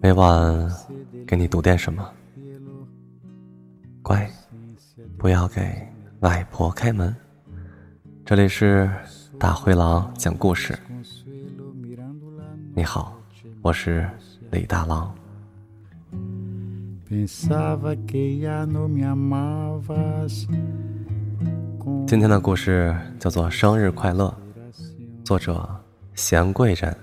每晚给你读点什么，乖，不要给外婆开门。这里是大灰狼讲故事。你好，我是李大狼。今天的故事叫做《生日快乐》，作者贤贵人。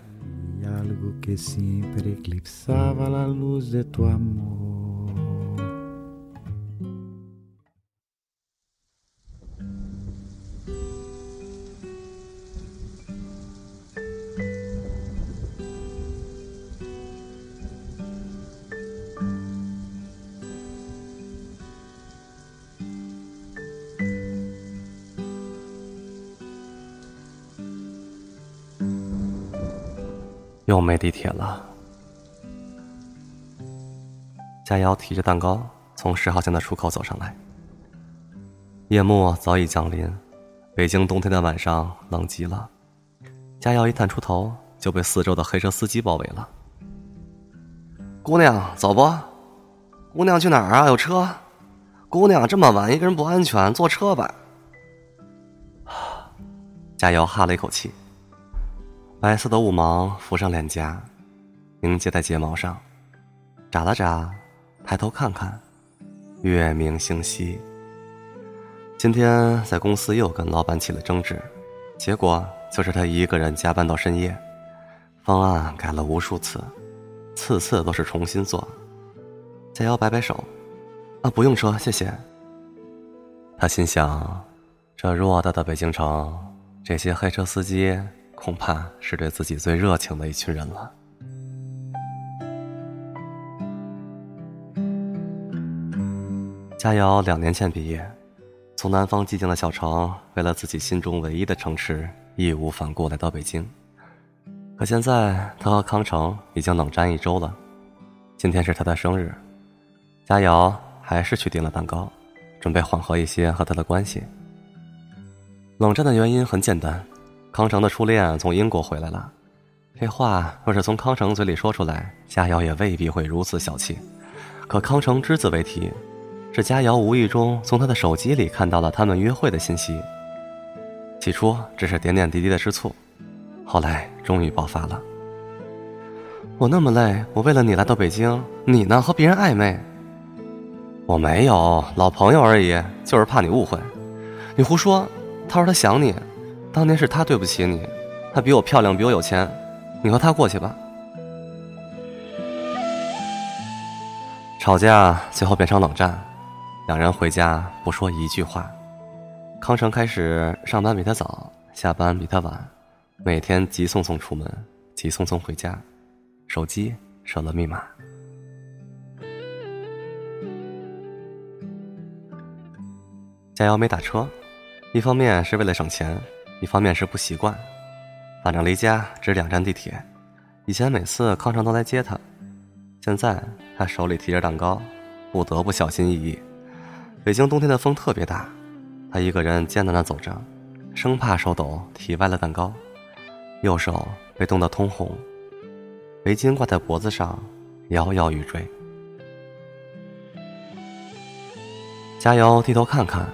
Que siempre eclipsaba la luz de tu amor. 又没地铁了。佳瑶提着蛋糕从十号线的出口走上来。夜幕早已降临，北京冬天的晚上冷极了。佳瑶一探出头，就被四周的黑车司机包围了。姑娘，走不？姑娘去哪儿啊？有车？姑娘，这么晚一个人不安全，坐车吧。佳瑶哈了一口气。白色的雾芒浮上脸颊，凝结在睫毛上，眨了眨，抬头看看，月明星稀。今天在公司又跟老板起了争执，结果就是他一个人加班到深夜，方案改了无数次，次次都是重新做。佳瑶摆摆手，啊，不用说，谢谢。他心想，这偌大的北京城，这些黑车司机。恐怕是对自己最热情的一群人了。佳瑶两年前毕业，从南方寂静的小城，为了自己心中唯一的城池，义无反顾来到北京。可现在，他和康城已经冷战一周了。今天是他的生日，佳瑶还是去订了蛋糕，准备缓和一些和他的关系。冷战的原因很简单。康城的初恋从英国回来了，这话若是从康城嘴里说出来，佳瑶也未必会如此小气。可康城只字未提，是佳瑶无意中从他的手机里看到了他们约会的信息。起初只是点点滴滴的吃醋，后来终于爆发了。我那么累，我为了你来到北京，你呢和别人暧昧？我没有，老朋友而已，就是怕你误会。你胡说，他说他想你。当年是他对不起你，他比我漂亮，比我有钱，你和他过去吧。吵架最后变成冷战，两人回家不说一句话。康城开始上班比他早，下班比他晚，每天急匆匆出门，急匆匆回家，手机设了密码。佳瑶没打车，一方面是为了省钱。一方面是不习惯，反正离家只两站地铁。以前每次康城都来接他，现在他手里提着蛋糕，不得不小心翼翼。北京冬天的风特别大，他一个人艰难的走着，生怕手抖提歪了蛋糕，右手被冻得通红，围巾挂在脖子上，摇摇欲坠。加油，低头看看，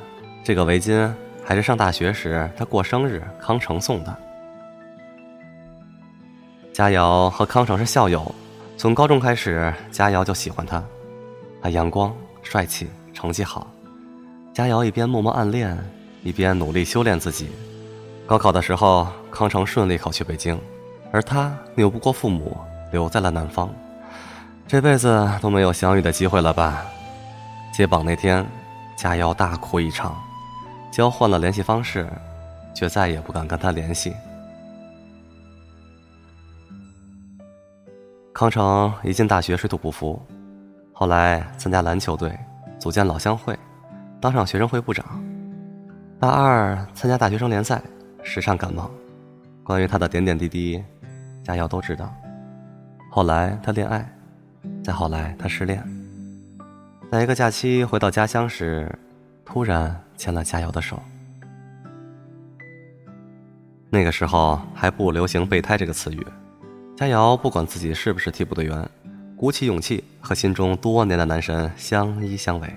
这个围巾。还是上大学时，他过生日，康城送的。佳瑶和康城是校友，从高中开始，佳瑶就喜欢他。他阳光、帅气，成绩好。佳瑶一边默默暗恋，一边努力修炼自己。高考的时候，康城顺利考去北京，而他拗不过父母，留在了南方。这辈子都没有相遇的机会了吧？揭榜那天，佳瑶大哭一场。交换了联系方式，却再也不敢跟他联系。康城一进大学水土不服，后来参加篮球队，组建老乡会，当上学生会部长。大二参加大学生联赛，时常感冒。关于他的点点滴滴，佳瑶都知道。后来他恋爱，再后来他失恋。在一个假期回到家乡时。突然牵了佳瑶的手。那个时候还不流行“备胎”这个词语，佳瑶不管自己是不是替补队员，鼓起勇气和心中多年的男神相依相偎。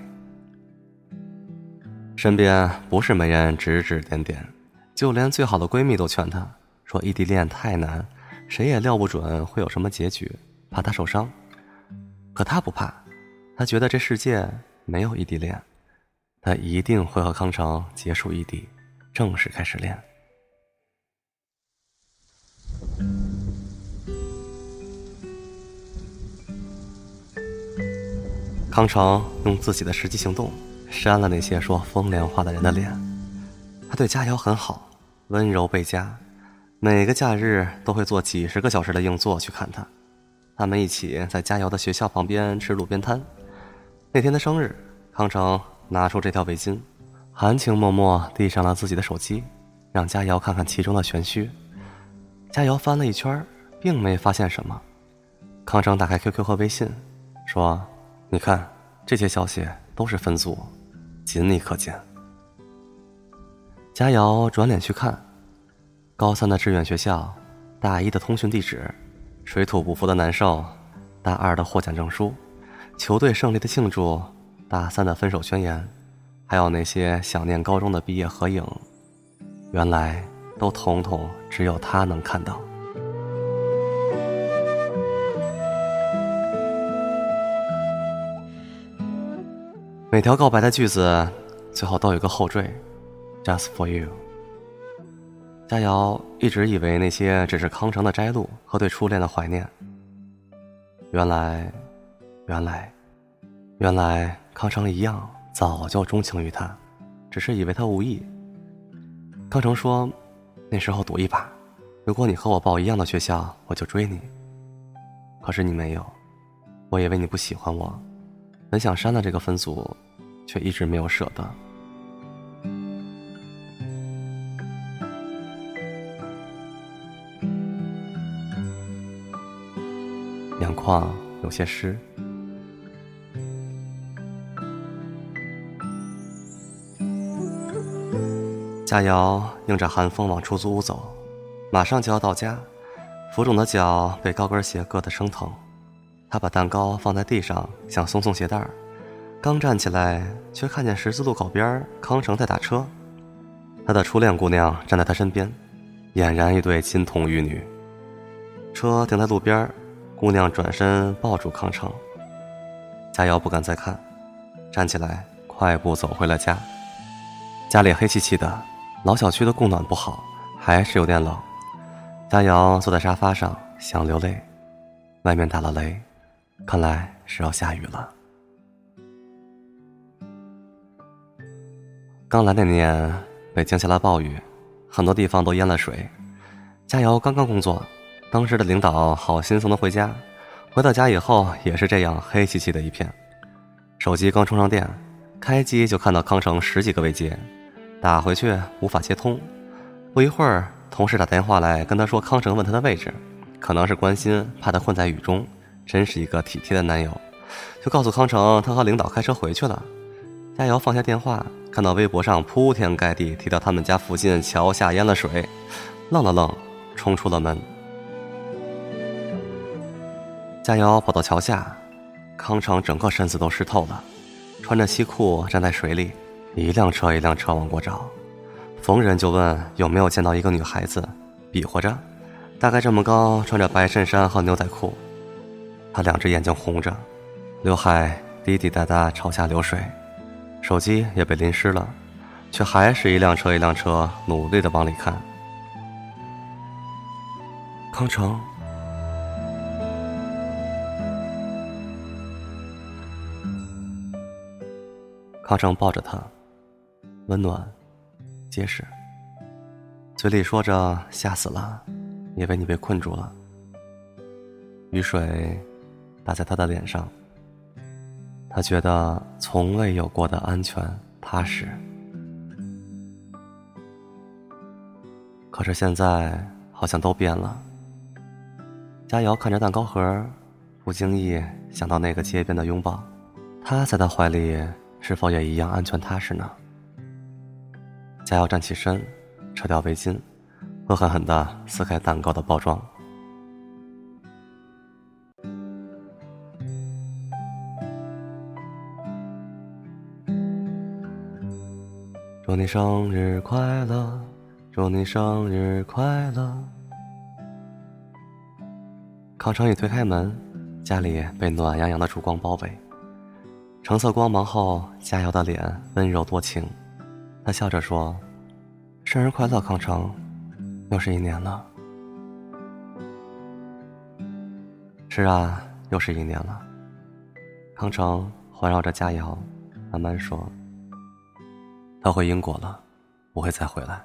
身边不是没人指指点点，就连最好的闺蜜都劝她说：“异地恋太难，谁也料不准会有什么结局，怕他受伤。”可她不怕，她觉得这世界没有异地恋，他一定会和康成结束异地，正式开始恋。康成用自己的实际行动扇了那些说风凉话的人的脸。他对佳瑶很好，温柔倍加，每个假日都会坐几十个小时的硬座去看她。他们一起在佳瑶的学校旁边吃路边摊。那天的生日，康成拿出这条围巾，含情脉脉递上了自己的手机，让佳瑶看看其中的玄虚。佳瑶翻了一圈，并没发现什么。康成打开 QQ 和微信，说。你看，这些消息都是分组，仅你可见。佳瑶转脸去看，高三的志愿学校，大一的通讯地址，水土不服的难受，大二的获奖证书，球队胜利的庆祝，大三的分手宣言，还有那些想念高中的毕业合影，原来都统统只有他能看到。每条告白的句子，最后都有个后缀，Just for you。佳瑶一直以为那些只是康城的摘录和对初恋的怀念。原来，原来，原来康成一样早就钟情于他，只是以为他无意。康成说：“那时候赌一把，如果你和我报一样的学校，我就追你。可是你没有，我以为你不喜欢我，很想删了这个分组。”却一直没有舍得。眼眶有些湿。佳瑶迎着寒风往出租屋走，马上就要到家，浮肿的脚被高跟鞋硌得生疼。她把蛋糕放在地上，想松松鞋带儿。刚站起来，却看见十字路口边康成在打车，他的初恋姑娘站在他身边，俨然一对金童玉女。车停在路边，姑娘转身抱住康成。佳瑶不敢再看，站起来快步走回了家。家里黑漆漆的，老小区的供暖不好，还是有点冷。佳瑶坐在沙发上想流泪，外面打了雷，看来是要下雨了。刚来那年，北京下了暴雨，很多地方都淹了水。佳瑶刚刚工作，当时的领导好心送她回家。回到家以后，也是这样黑漆漆的一片。手机刚充上电，开机就看到康城十几个未接，打回去无法接通。不一会儿，同事打电话来跟他说，康城问他的位置，可能是关心，怕他困在雨中，真是一个体贴的男友，就告诉康城他和领导开车回去了。佳瑶放下电话。看到微博上铺天盖地提到他们家附近桥下淹了水，愣了愣，冲出了门。佳瑶跑到桥下，康成整个身子都湿透了，穿着西裤站在水里，一辆车一辆车往过找，逢人就问有没有见到一个女孩子，比划着，大概这么高，穿着白衬衫和牛仔裤，他两只眼睛红着，刘海滴滴答答朝下流水。手机也被淋湿了，却还是一辆车一辆车努力的往里看。康成，康成抱着他，温暖、结实，嘴里说着吓死了，以为你被困住了。雨水打在他的脸上。他觉得从未有过的安全踏实，可是现在好像都变了。佳瑶看着蛋糕盒，不经意想到那个街边的拥抱，他在他怀里是否也一样安全踏实呢？佳瑶站起身，扯掉围巾，恶狠狠地撕开蛋糕的包装。祝你生日快乐，祝你生日快乐。康成宇推开门，家里被暖洋洋的烛光包围，橙色光芒后，佳瑶的脸温柔多情。他笑着说：“生日快乐，康城，又是一年了。”是啊，又是一年了。康城环绕着佳瑶，慢慢说：“他回英国了，不会再回来。”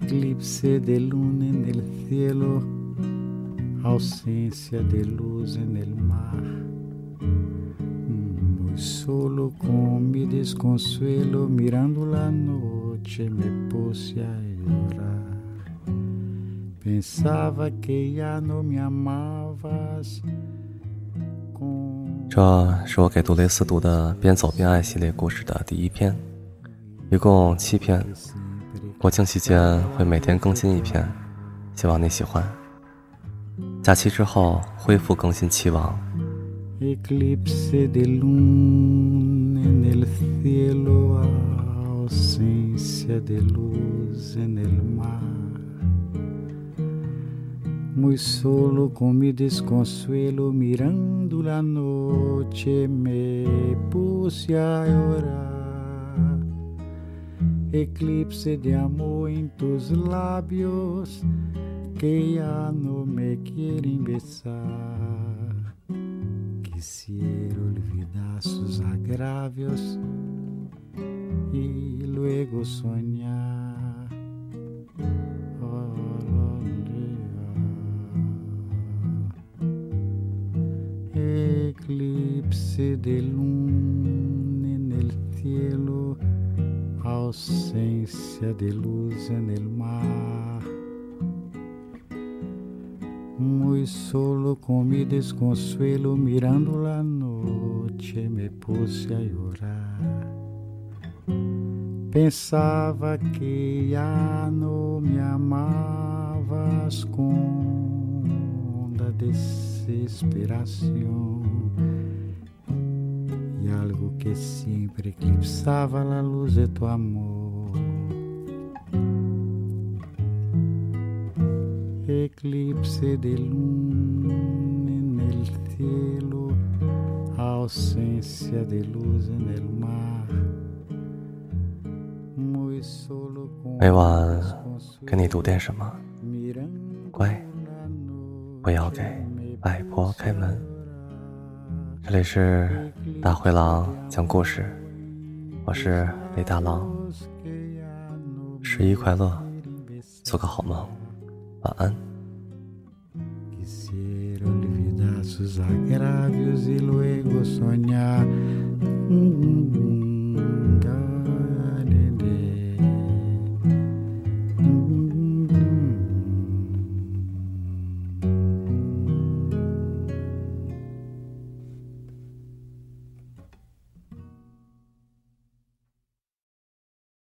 Eclipse de luna en el cielo, ausencia de luz en el mar. Muy solo con mi desconsuelo, mirando la noche me puse a llorar. Pensaba que ya no me amabas. 这是我给杜蕾斯读的《边走边爱》系列故事的第一篇，一共七篇。国庆期间会每天更新一篇，希望你喜欢。假期之后恢复更新期望。eclipse de amor em teus lábios que há no me querem besar. Quisiera olvidar os agravios e luego sonhar. Eclipse del ausencia de luz en mar. Muy solo con mi desconsuelo mirando la noche me puse a llorar. Pensaba que ya no me amabas con la desesperación algo que siempre eclipsaba la luz de tu amor. Eclipse 晚跟你读点什么，乖，不要给外婆开门。这里是大灰狼讲故事，我是李大狼。十一快乐，做个好梦，晚安。sus agravios y luego soñar. Mm -hmm.